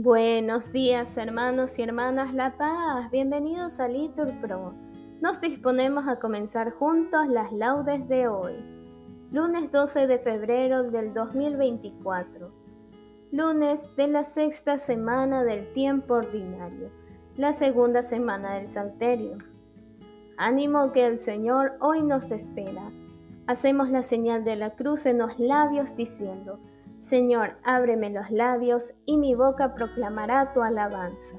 Buenos días hermanos y hermanas La Paz, bienvenidos a Litur Pro. Nos disponemos a comenzar juntos las laudes de hoy, lunes 12 de febrero del 2024, lunes de la sexta semana del tiempo ordinario, la segunda semana del Salterio. Ánimo que el Señor hoy nos espera. Hacemos la señal de la cruz en los labios diciendo, Señor, ábreme los labios y mi boca proclamará tu alabanza.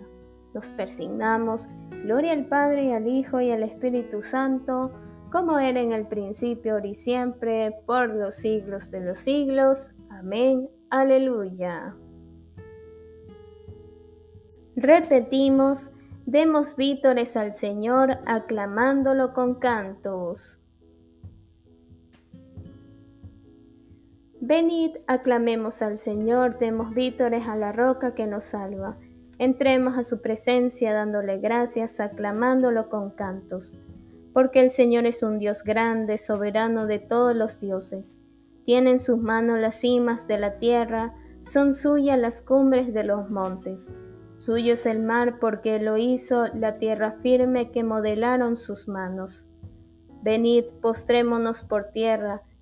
Nos persignamos, gloria al Padre y al Hijo y al Espíritu Santo, como era en el principio, ahora y siempre, por los siglos de los siglos. Amén. Aleluya. Repetimos, demos vítores al Señor aclamándolo con cantos. Venid, aclamemos al Señor, demos vítores a la roca que nos salva. Entremos a su presencia dándole gracias, aclamándolo con cantos. Porque el Señor es un Dios grande, soberano de todos los dioses. Tiene en sus manos las cimas de la tierra, son suyas las cumbres de los montes. Suyo es el mar porque lo hizo la tierra firme que modelaron sus manos. Venid, postrémonos por tierra,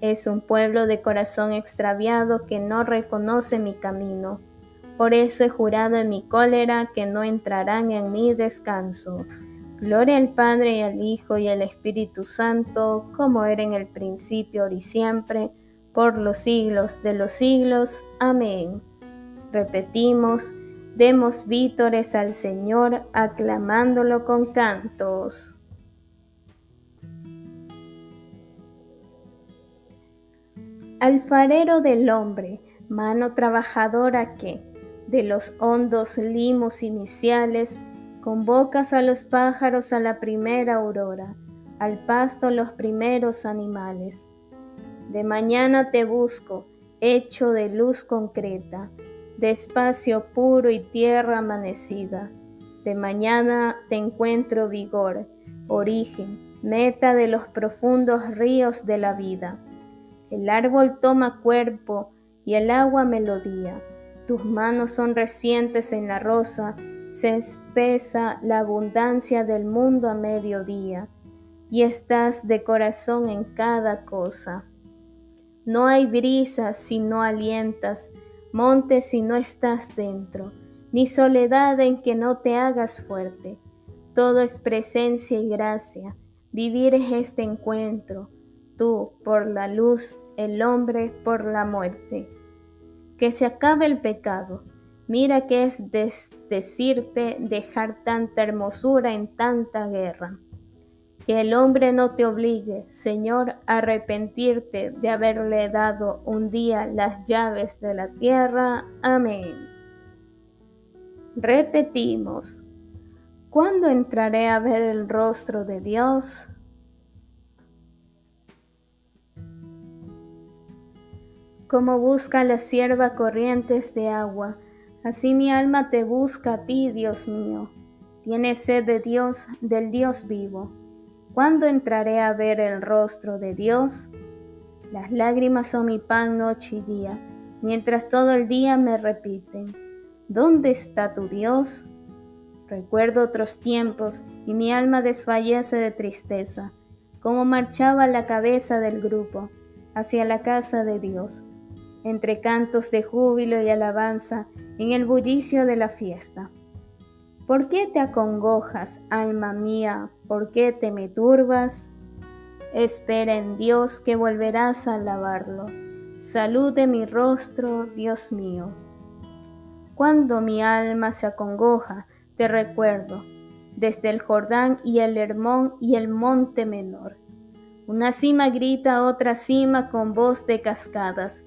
es un pueblo de corazón extraviado que no reconoce mi camino. Por eso he jurado en mi cólera que no entrarán en mi descanso. Gloria al Padre y al Hijo y al Espíritu Santo, como era en el principio, ahora y siempre, por los siglos de los siglos. Amén. Repetimos, demos vítores al Señor, aclamándolo con cantos. Alfarero del hombre, mano trabajadora que, de los hondos limos iniciales, convocas a los pájaros a la primera aurora, al pasto los primeros animales. De mañana te busco, hecho de luz concreta, de espacio puro y tierra amanecida. De mañana te encuentro vigor, origen, meta de los profundos ríos de la vida. El árbol toma cuerpo y el agua melodía. Tus manos son recientes en la rosa, se espesa la abundancia del mundo a mediodía, y estás de corazón en cada cosa. No hay brisa si no alientas, monte si no estás dentro, ni soledad en que no te hagas fuerte. Todo es presencia y gracia, vivir es este encuentro tú por la luz, el hombre por la muerte. Que se acabe el pecado. Mira que es decirte dejar tanta hermosura en tanta guerra. Que el hombre no te obligue, Señor, a arrepentirte de haberle dado un día las llaves de la tierra. Amén. Repetimos, ¿cuándo entraré a ver el rostro de Dios? Como busca la sierva corrientes de agua, así mi alma te busca a ti, Dios mío. Tiene sed de Dios, del Dios vivo. ¿Cuándo entraré a ver el rostro de Dios? Las lágrimas son mi pan noche y día, mientras todo el día me repiten, ¿dónde está tu Dios? Recuerdo otros tiempos y mi alma desfallece de tristeza, como marchaba la cabeza del grupo hacia la casa de Dios entre cantos de júbilo y alabanza, en el bullicio de la fiesta. ¿Por qué te acongojas, alma mía? ¿Por qué te me turbas? Espera en Dios que volverás a alabarlo. Salud de mi rostro, Dios mío. Cuando mi alma se acongoja, te recuerdo, desde el Jordán y el Hermón y el monte menor. Una cima grita otra cima con voz de cascadas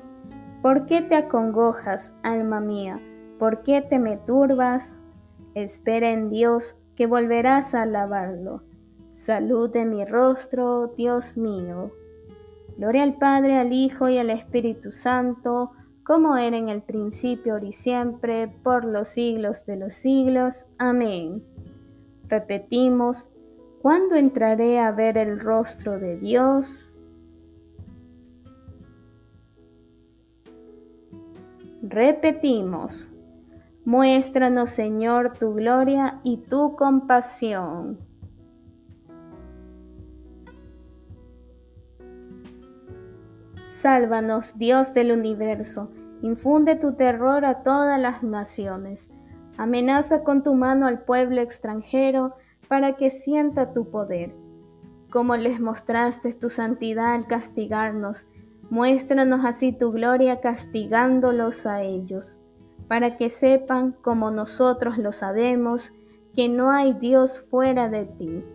¿Por qué te acongojas, alma mía? ¿Por qué te me turbas? Espera en Dios, que volverás a alabarlo. Salud de mi rostro, Dios mío. Gloria al Padre, al Hijo y al Espíritu Santo, como era en el principio, y siempre, por los siglos de los siglos. Amén. Repetimos, ¿cuándo entraré a ver el rostro de Dios? Repetimos, muéstranos Señor tu gloria y tu compasión. Sálvanos, Dios del universo, infunde tu terror a todas las naciones. Amenaza con tu mano al pueblo extranjero para que sienta tu poder. Como les mostraste tu santidad al castigarnos, Muéstranos así tu gloria castigándolos a ellos, para que sepan, como nosotros lo sabemos, que no hay Dios fuera de ti.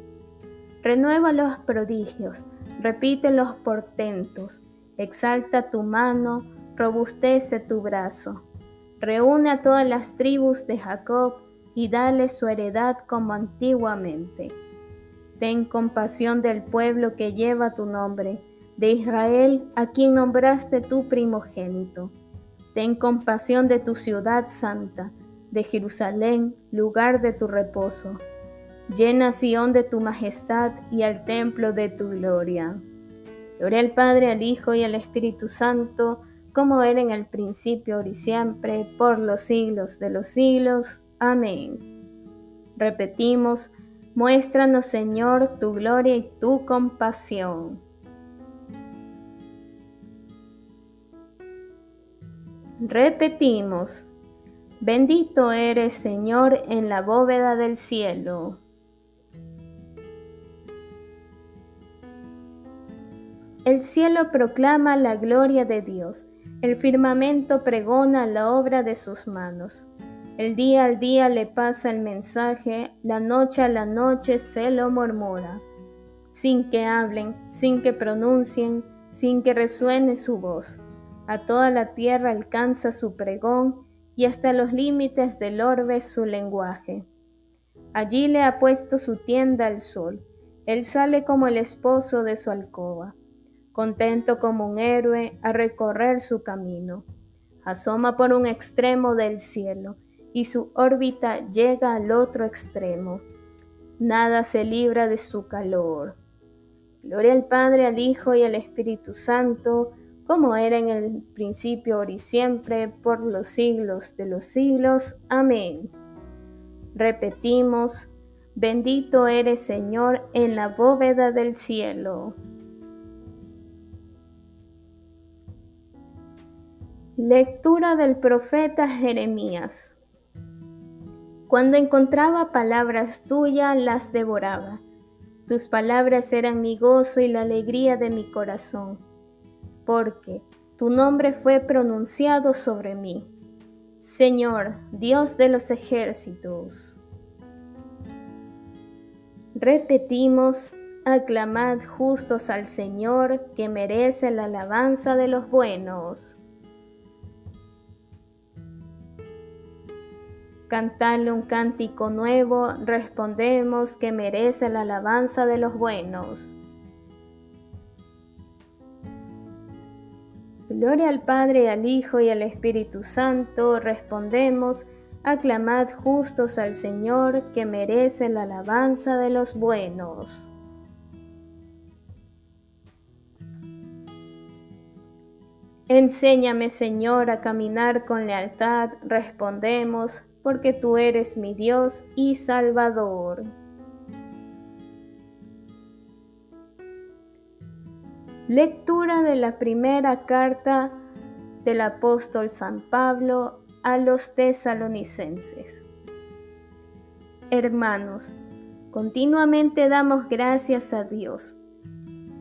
Renueva los prodigios, repite los portentos, exalta tu mano, robustece tu brazo. Reúne a todas las tribus de Jacob y dale su heredad como antiguamente. Ten compasión del pueblo que lleva tu nombre de Israel, a quien nombraste tu primogénito. Ten compasión de tu ciudad santa, de Jerusalén, lugar de tu reposo. Llena Sión de tu majestad y al templo de tu gloria. Gloria al Padre, al Hijo y al Espíritu Santo, como era en el principio, ahora y siempre, por los siglos de los siglos. Amén. Repetimos, muéstranos Señor tu gloria y tu compasión. Repetimos, bendito eres Señor en la bóveda del cielo. El cielo proclama la gloria de Dios, el firmamento pregona la obra de sus manos. El día al día le pasa el mensaje, la noche a la noche se lo murmura, sin que hablen, sin que pronuncien, sin que resuene su voz a toda la tierra alcanza su pregón y hasta los límites del orbe su lenguaje. Allí le ha puesto su tienda al sol, él sale como el esposo de su alcoba, contento como un héroe a recorrer su camino. Asoma por un extremo del cielo y su órbita llega al otro extremo. Nada se libra de su calor. Gloria al Padre, al Hijo y al Espíritu Santo, como era en el principio, ahora y siempre, por los siglos de los siglos. Amén. Repetimos, bendito eres Señor en la bóveda del cielo. Lectura del profeta Jeremías. Cuando encontraba palabras tuyas, las devoraba. Tus palabras eran mi gozo y la alegría de mi corazón porque tu nombre fue pronunciado sobre mí. Señor, Dios de los ejércitos. Repetimos, aclamad justos al Señor, que merece la alabanza de los buenos. Cantadle un cántico nuevo, respondemos que merece la alabanza de los buenos. Gloria al Padre, al Hijo y al Espíritu Santo, respondemos, aclamad justos al Señor, que merece la alabanza de los buenos. Enséñame, Señor, a caminar con lealtad, respondemos, porque tú eres mi Dios y Salvador. Lectura de la primera carta del apóstol San Pablo a los tesalonicenses. Hermanos, continuamente damos gracias a Dios,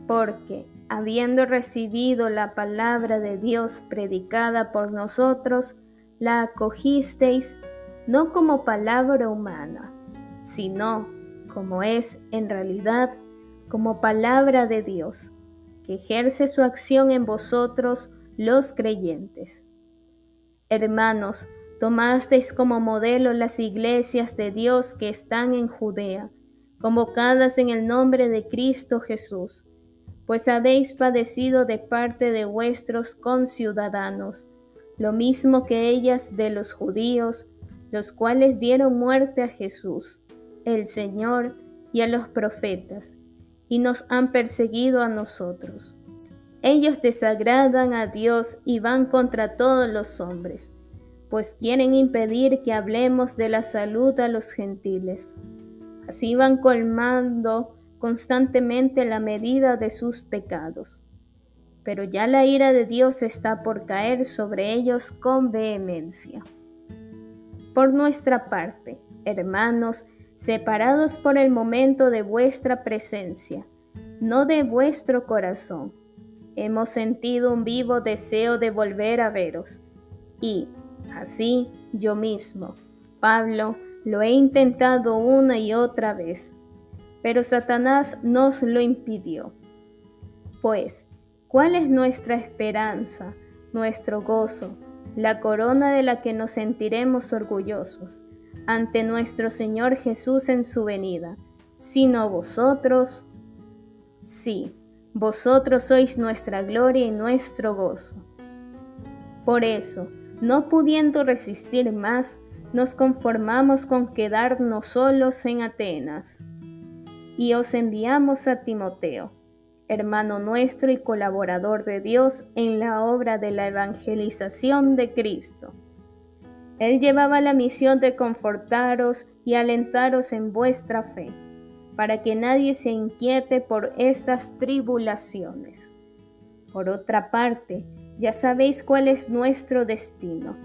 porque, habiendo recibido la palabra de Dios predicada por nosotros, la acogisteis no como palabra humana, sino, como es en realidad, como palabra de Dios, que ejerce su acción en vosotros los creyentes. Hermanos, tomasteis como modelo las iglesias de Dios que están en Judea, convocadas en el nombre de Cristo Jesús, pues habéis padecido de parte de vuestros conciudadanos, lo mismo que ellas de los judíos, los cuales dieron muerte a Jesús, el Señor, y a los profetas, y nos han perseguido a nosotros. Ellos desagradan a Dios y van contra todos los hombres, pues quieren impedir que hablemos de la salud a los gentiles. Así van colmando constantemente la medida de sus pecados. Pero ya la ira de Dios está por caer sobre ellos con vehemencia. Por nuestra parte, hermanos, separados por el momento de vuestra presencia, no de vuestro corazón, hemos sentido un vivo deseo de volver a veros. Y, así, yo mismo, Pablo, lo he intentado una y otra vez, pero Satanás nos lo impidió. Pues, ¿cuál es nuestra esperanza, nuestro gozo, la corona de la que nos sentiremos orgullosos ante nuestro Señor Jesús en su venida, sino vosotros? Sí, vosotros sois nuestra gloria y nuestro gozo. Por eso, no pudiendo resistir más, nos conformamos con quedarnos solos en Atenas. Y os enviamos a Timoteo hermano nuestro y colaborador de Dios en la obra de la evangelización de Cristo. Él llevaba la misión de confortaros y alentaros en vuestra fe, para que nadie se inquiete por estas tribulaciones. Por otra parte, ya sabéis cuál es nuestro destino.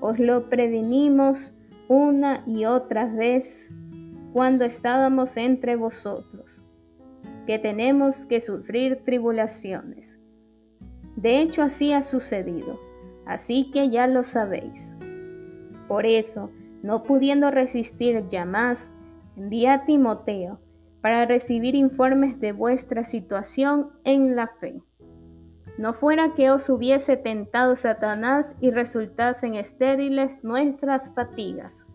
Os lo prevenimos una y otra vez cuando estábamos entre vosotros que tenemos que sufrir tribulaciones. De hecho, así ha sucedido, así que ya lo sabéis. Por eso, no pudiendo resistir ya más, envié a Timoteo para recibir informes de vuestra situación en la fe. No fuera que os hubiese tentado Satanás y resultasen estériles nuestras fatigas.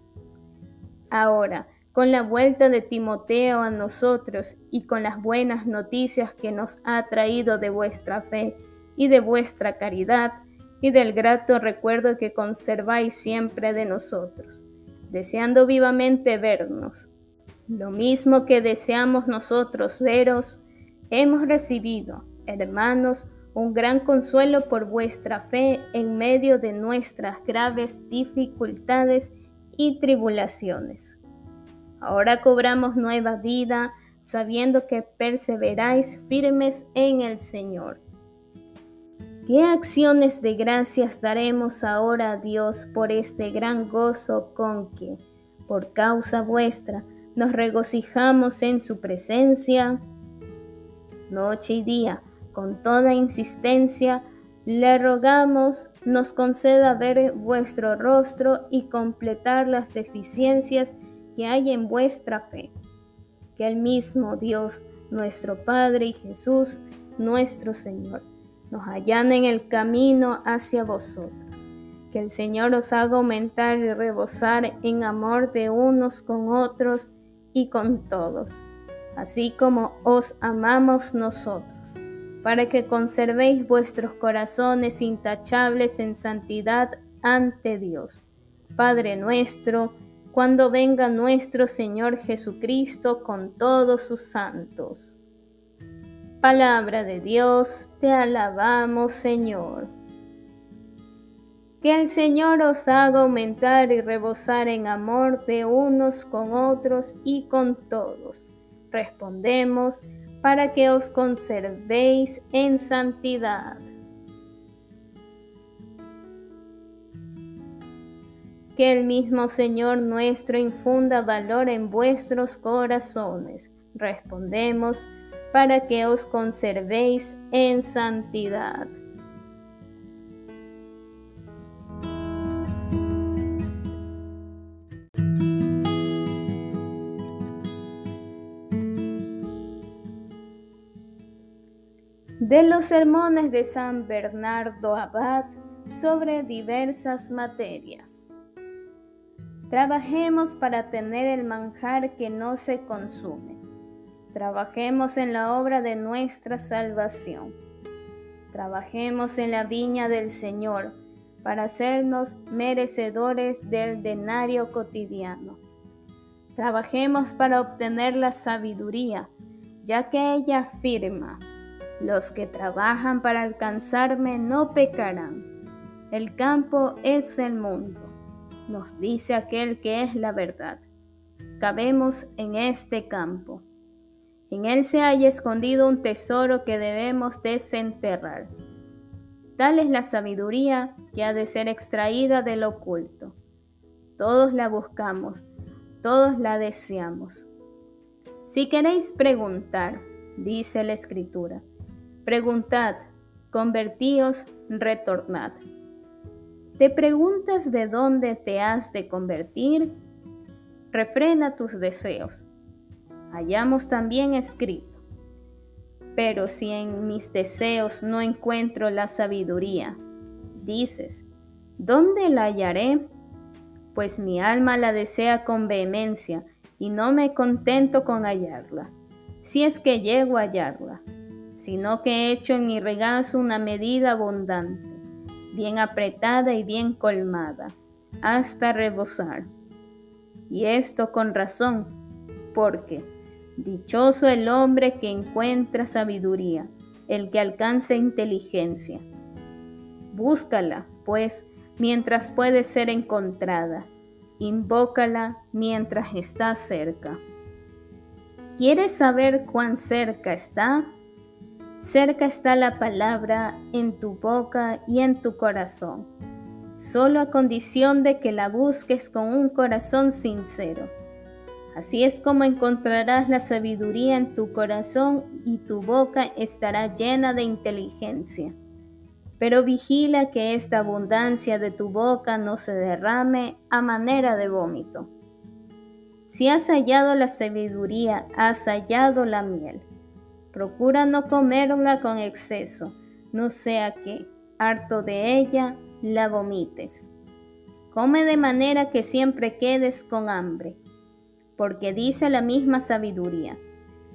Ahora, con la vuelta de Timoteo a nosotros y con las buenas noticias que nos ha traído de vuestra fe y de vuestra caridad y del grato recuerdo que conserváis siempre de nosotros, deseando vivamente vernos. Lo mismo que deseamos nosotros veros, hemos recibido, hermanos, un gran consuelo por vuestra fe en medio de nuestras graves dificultades y tribulaciones Ahora cobramos nueva vida, sabiendo que perseveráis firmes en el Señor. ¿Qué acciones de gracias daremos ahora a Dios por este gran gozo con que, por causa vuestra, nos regocijamos en su presencia? Noche y día, con toda insistencia, le rogamos nos conceda ver vuestro rostro y completar las deficiencias que hay en vuestra fe. Que el mismo Dios, nuestro Padre y Jesús, nuestro Señor, nos en el camino hacia vosotros. Que el Señor os haga aumentar y rebosar en amor de unos con otros y con todos, así como os amamos nosotros, para que conservéis vuestros corazones intachables en santidad ante Dios. Padre nuestro, cuando venga nuestro Señor Jesucristo con todos sus santos. Palabra de Dios, te alabamos Señor. Que el Señor os haga aumentar y rebosar en amor de unos con otros y con todos. Respondemos para que os conservéis en santidad. Que el mismo Señor nuestro infunda valor en vuestros corazones. Respondemos, para que os conservéis en santidad. de los sermones de San Bernardo Abad sobre diversas materias. Trabajemos para tener el manjar que no se consume. Trabajemos en la obra de nuestra salvación. Trabajemos en la viña del Señor para hacernos merecedores del denario cotidiano. Trabajemos para obtener la sabiduría, ya que ella afirma, los que trabajan para alcanzarme no pecarán. El campo es el mundo, nos dice aquel que es la verdad. Cabemos en este campo. En él se halla escondido un tesoro que debemos desenterrar. Tal es la sabiduría que ha de ser extraída del oculto. Todos la buscamos, todos la deseamos. Si queréis preguntar, dice la Escritura, Preguntad, convertíos, retornad. ¿Te preguntas de dónde te has de convertir? Refrena tus deseos. Hallamos también escrito. Pero si en mis deseos no encuentro la sabiduría, dices, ¿dónde la hallaré? Pues mi alma la desea con vehemencia y no me contento con hallarla, si es que llego a hallarla sino que he hecho en mi regazo una medida abundante, bien apretada y bien colmada, hasta rebosar. Y esto con razón, porque dichoso el hombre que encuentra sabiduría, el que alcanza inteligencia. Búscala, pues, mientras puede ser encontrada, invócala mientras está cerca. ¿Quieres saber cuán cerca está? Cerca está la palabra en tu boca y en tu corazón, solo a condición de que la busques con un corazón sincero. Así es como encontrarás la sabiduría en tu corazón y tu boca estará llena de inteligencia. Pero vigila que esta abundancia de tu boca no se derrame a manera de vómito. Si has hallado la sabiduría, has hallado la miel. Procura no comerla con exceso, no sea que, harto de ella, la vomites. Come de manera que siempre quedes con hambre, porque dice la misma sabiduría,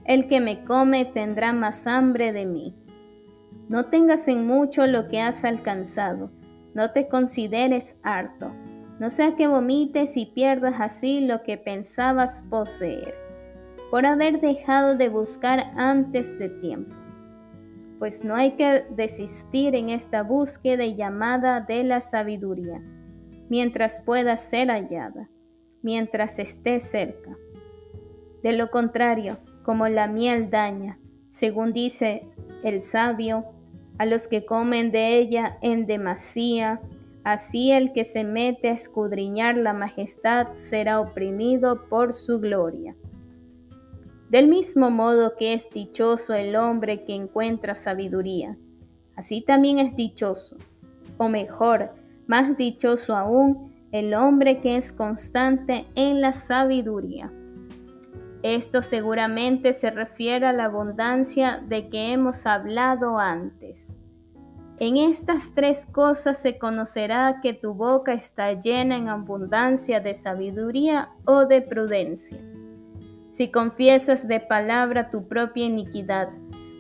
el que me come tendrá más hambre de mí. No tengas en mucho lo que has alcanzado, no te consideres harto, no sea que vomites y pierdas así lo que pensabas poseer por haber dejado de buscar antes de tiempo. Pues no hay que desistir en esta búsqueda llamada de la sabiduría, mientras pueda ser hallada, mientras esté cerca. De lo contrario, como la miel daña, según dice el sabio, a los que comen de ella en demasía, así el que se mete a escudriñar la majestad será oprimido por su gloria. Del mismo modo que es dichoso el hombre que encuentra sabiduría, así también es dichoso, o mejor, más dichoso aún, el hombre que es constante en la sabiduría. Esto seguramente se refiere a la abundancia de que hemos hablado antes. En estas tres cosas se conocerá que tu boca está llena en abundancia de sabiduría o de prudencia si confiesas de palabra tu propia iniquidad,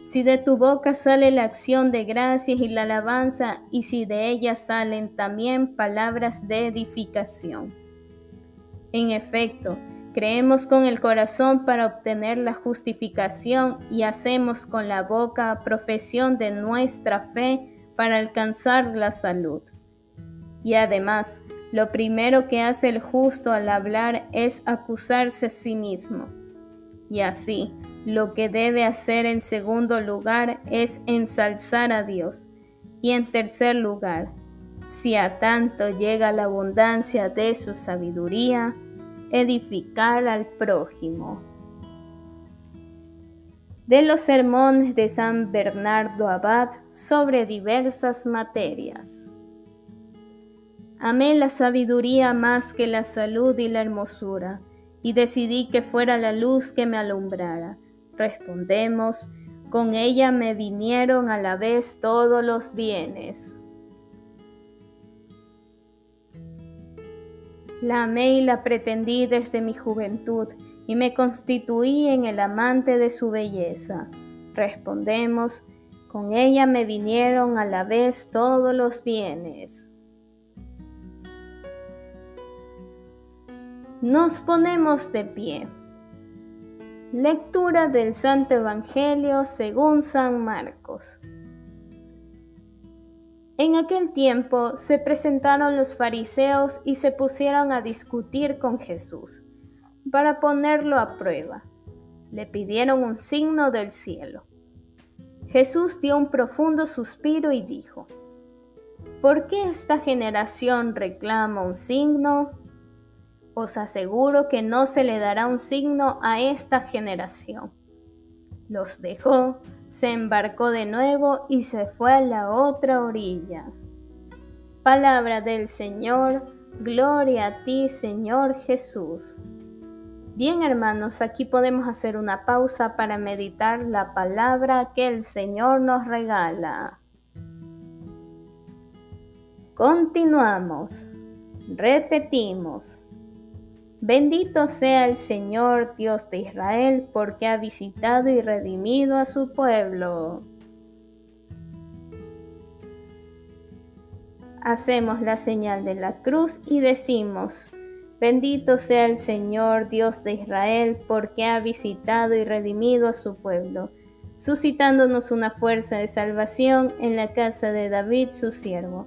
si de tu boca sale la acción de gracias y la alabanza, y si de ella salen también palabras de edificación. En efecto, creemos con el corazón para obtener la justificación y hacemos con la boca profesión de nuestra fe para alcanzar la salud. Y además, lo primero que hace el justo al hablar es acusarse a sí mismo y así, lo que debe hacer en segundo lugar es ensalzar a Dios. Y en tercer lugar, si a tanto llega la abundancia de su sabiduría, edificar al prójimo. De los sermones de San Bernardo Abad sobre diversas materias. Amé la sabiduría más que la salud y la hermosura, y decidí que fuera la luz que me alumbrara. Respondemos, con ella me vinieron a la vez todos los bienes. La amé y la pretendí desde mi juventud y me constituí en el amante de su belleza. Respondemos, con ella me vinieron a la vez todos los bienes. Nos ponemos de pie. Lectura del Santo Evangelio según San Marcos. En aquel tiempo se presentaron los fariseos y se pusieron a discutir con Jesús para ponerlo a prueba. Le pidieron un signo del cielo. Jesús dio un profundo suspiro y dijo, ¿Por qué esta generación reclama un signo? Os aseguro que no se le dará un signo a esta generación. Los dejó se embarcó de nuevo y se fue a la otra orilla. Palabra del Señor, gloria a ti Señor Jesús. Bien hermanos, aquí podemos hacer una pausa para meditar la palabra que el Señor nos regala. Continuamos. Repetimos. Bendito sea el Señor Dios de Israel, porque ha visitado y redimido a su pueblo. Hacemos la señal de la cruz y decimos, Bendito sea el Señor Dios de Israel, porque ha visitado y redimido a su pueblo, suscitándonos una fuerza de salvación en la casa de David su siervo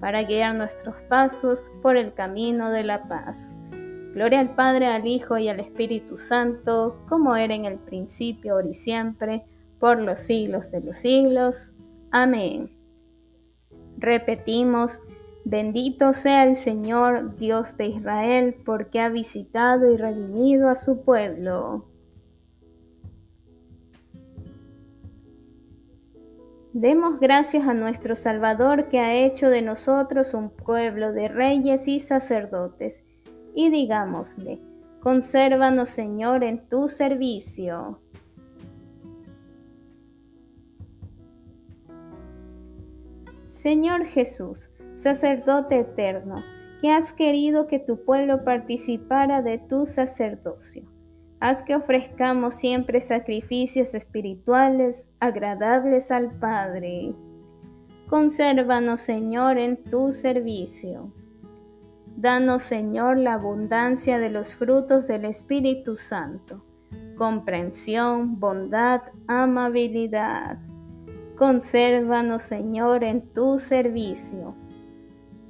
para guiar nuestros pasos por el camino de la paz. Gloria al Padre, al Hijo y al Espíritu Santo, como era en el principio, ahora y siempre, por los siglos de los siglos. Amén. Repetimos, bendito sea el Señor, Dios de Israel, porque ha visitado y redimido a su pueblo. Demos gracias a nuestro Salvador que ha hecho de nosotros un pueblo de reyes y sacerdotes, y digámosle, consérvanos Señor en tu servicio. Señor Jesús, sacerdote eterno, que has querido que tu pueblo participara de tu sacerdocio Haz que ofrezcamos siempre sacrificios espirituales agradables al Padre. Consérvanos, Señor, en tu servicio. Danos, Señor, la abundancia de los frutos del Espíritu Santo, comprensión, bondad, amabilidad. Consérvanos, Señor, en tu servicio.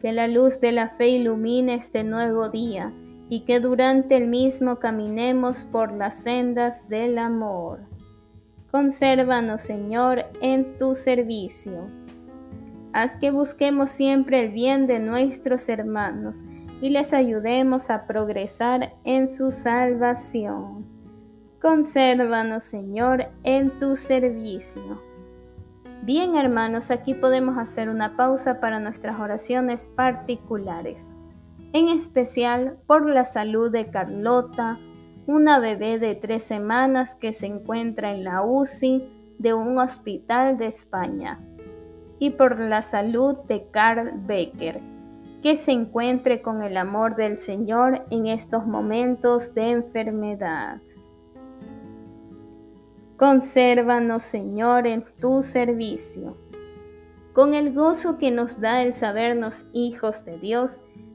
Que la luz de la fe ilumine este nuevo día y que durante el mismo caminemos por las sendas del amor. Consérvanos, Señor, en tu servicio. Haz que busquemos siempre el bien de nuestros hermanos y les ayudemos a progresar en su salvación. Consérvanos, Señor, en tu servicio. Bien, hermanos, aquí podemos hacer una pausa para nuestras oraciones particulares. En especial por la salud de Carlota, una bebé de tres semanas que se encuentra en la UCI de un hospital de España, y por la salud de Carl Becker, que se encuentre con el amor del Señor en estos momentos de enfermedad. Consérvanos, Señor, en tu servicio. Con el gozo que nos da el sabernos hijos de Dios,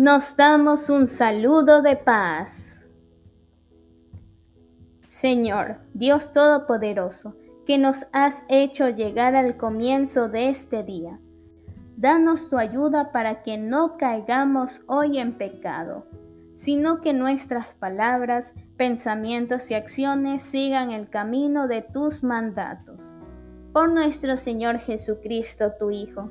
Nos damos un saludo de paz. Señor, Dios Todopoderoso, que nos has hecho llegar al comienzo de este día Danos tu ayuda para que no caigamos hoy en pecado, sino que nuestras palabras, pensamientos y acciones sigan el camino de tus mandatos. Por nuestro Señor Jesucristo, tu Hijo,